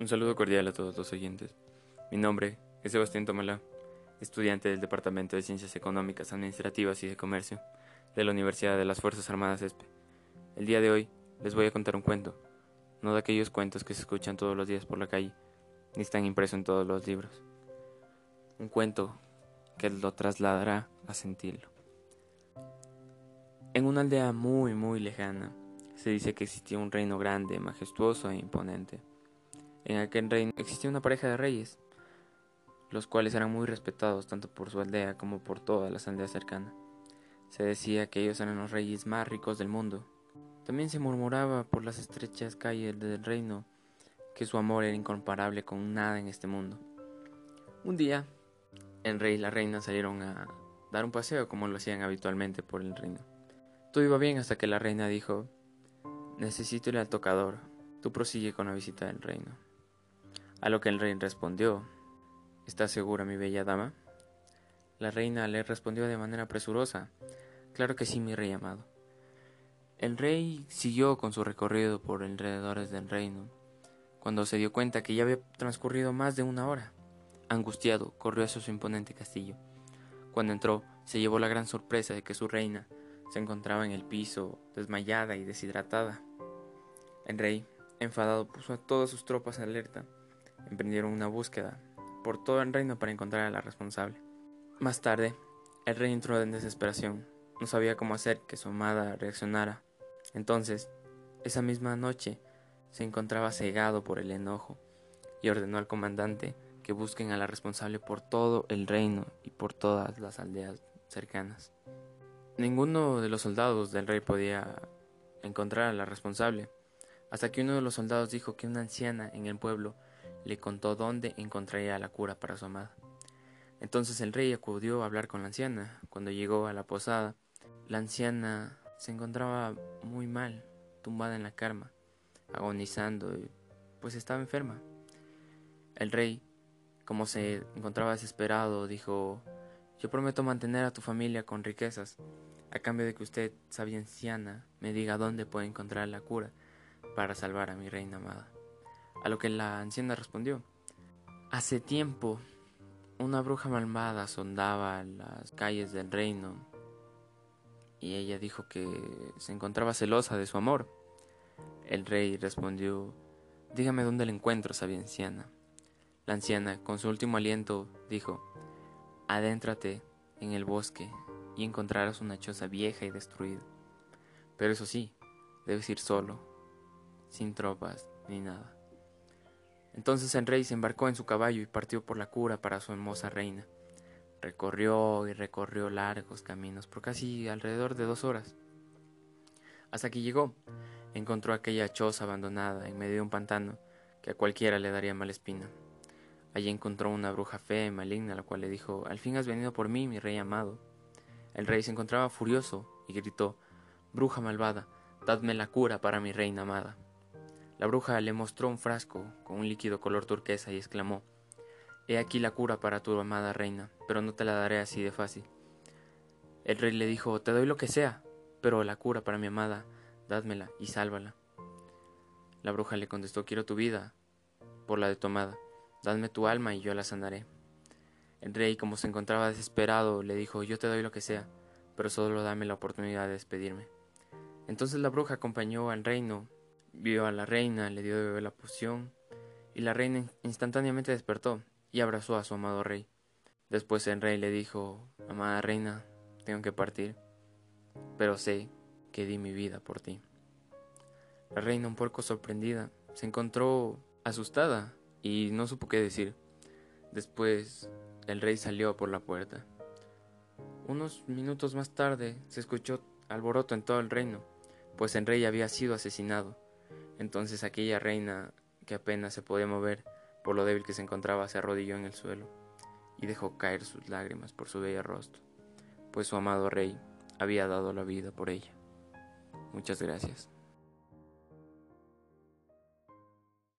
Un saludo cordial a todos los oyentes. Mi nombre es Sebastián Tomalá, estudiante del Departamento de Ciencias Económicas, Administrativas y de Comercio de la Universidad de las Fuerzas Armadas ESPE. El día de hoy les voy a contar un cuento, no de aquellos cuentos que se escuchan todos los días por la calle, ni están impresos en todos los libros. Un cuento que lo trasladará a sentirlo. En una aldea muy muy lejana, se dice que existía un reino grande, majestuoso e imponente. En aquel reino existía una pareja de reyes, los cuales eran muy respetados tanto por su aldea como por todas las aldeas cercanas. Se decía que ellos eran los reyes más ricos del mundo. También se murmuraba por las estrechas calles del reino que su amor era incomparable con nada en este mundo. Un día, el rey y la reina salieron a dar un paseo como lo hacían habitualmente por el reino. Todo iba bien hasta que la reina dijo, necesito ir al tocador, tú prosigue con la visita del reino. A lo que el rey respondió, ¿Estás segura, mi bella dama? La reina le respondió de manera presurosa, Claro que sí, mi rey amado. El rey siguió con su recorrido por alrededores del reino, cuando se dio cuenta que ya había transcurrido más de una hora. Angustiado, corrió hacia su imponente castillo. Cuando entró, se llevó la gran sorpresa de que su reina se encontraba en el piso, desmayada y deshidratada. El rey, enfadado, puso a todas sus tropas alerta emprendieron una búsqueda por todo el reino para encontrar a la responsable. Más tarde, el rey entró en desesperación. No sabía cómo hacer que su amada reaccionara. Entonces, esa misma noche, se encontraba cegado por el enojo y ordenó al comandante que busquen a la responsable por todo el reino y por todas las aldeas cercanas. Ninguno de los soldados del rey podía encontrar a la responsable, hasta que uno de los soldados dijo que una anciana en el pueblo le contó dónde encontraría la cura para su amada. Entonces el rey acudió a hablar con la anciana. Cuando llegó a la posada, la anciana se encontraba muy mal, tumbada en la cama, agonizando, pues estaba enferma. El rey, como se encontraba desesperado, dijo, yo prometo mantener a tu familia con riquezas, a cambio de que usted, sabia anciana, me diga dónde puede encontrar la cura para salvar a mi reina amada. A lo que la anciana respondió, Hace tiempo una bruja malvada sondaba las calles del reino y ella dijo que se encontraba celosa de su amor. El rey respondió, Dígame dónde la encuentro, sabia anciana. La anciana, con su último aliento, dijo, Adéntrate en el bosque y encontrarás una choza vieja y destruida. Pero eso sí, debes ir solo, sin tropas ni nada. Entonces el rey se embarcó en su caballo y partió por la cura para su hermosa reina. Recorrió y recorrió largos caminos por casi alrededor de dos horas. Hasta que llegó, encontró aquella choza abandonada en medio de un pantano que a cualquiera le daría mala espina. Allí encontró una bruja fea y maligna, la cual le dijo, Al fin has venido por mí, mi rey amado. El rey se encontraba furioso y gritó, Bruja malvada, dadme la cura para mi reina amada. La bruja le mostró un frasco con un líquido color turquesa y exclamó, He aquí la cura para tu amada reina, pero no te la daré así de fácil. El rey le dijo, Te doy lo que sea, pero la cura para mi amada, dádmela y sálvala. La bruja le contestó, Quiero tu vida por la de tu amada, dadme tu alma y yo la sanaré. El rey, como se encontraba desesperado, le dijo, Yo te doy lo que sea, pero solo dame la oportunidad de despedirme. Entonces la bruja acompañó al reino Vio a la reina, le dio de beber la poción, y la reina instantáneamente despertó y abrazó a su amado rey. Después el rey le dijo, Amada reina, tengo que partir, pero sé que di mi vida por ti. La reina, un poco sorprendida, se encontró asustada y no supo qué decir. Después el rey salió por la puerta. Unos minutos más tarde se escuchó alboroto en todo el reino, pues el rey había sido asesinado. Entonces aquella reina, que apenas se podía mover por lo débil que se encontraba, se arrodilló en el suelo y dejó caer sus lágrimas por su bello rostro, pues su amado rey había dado la vida por ella. Muchas gracias.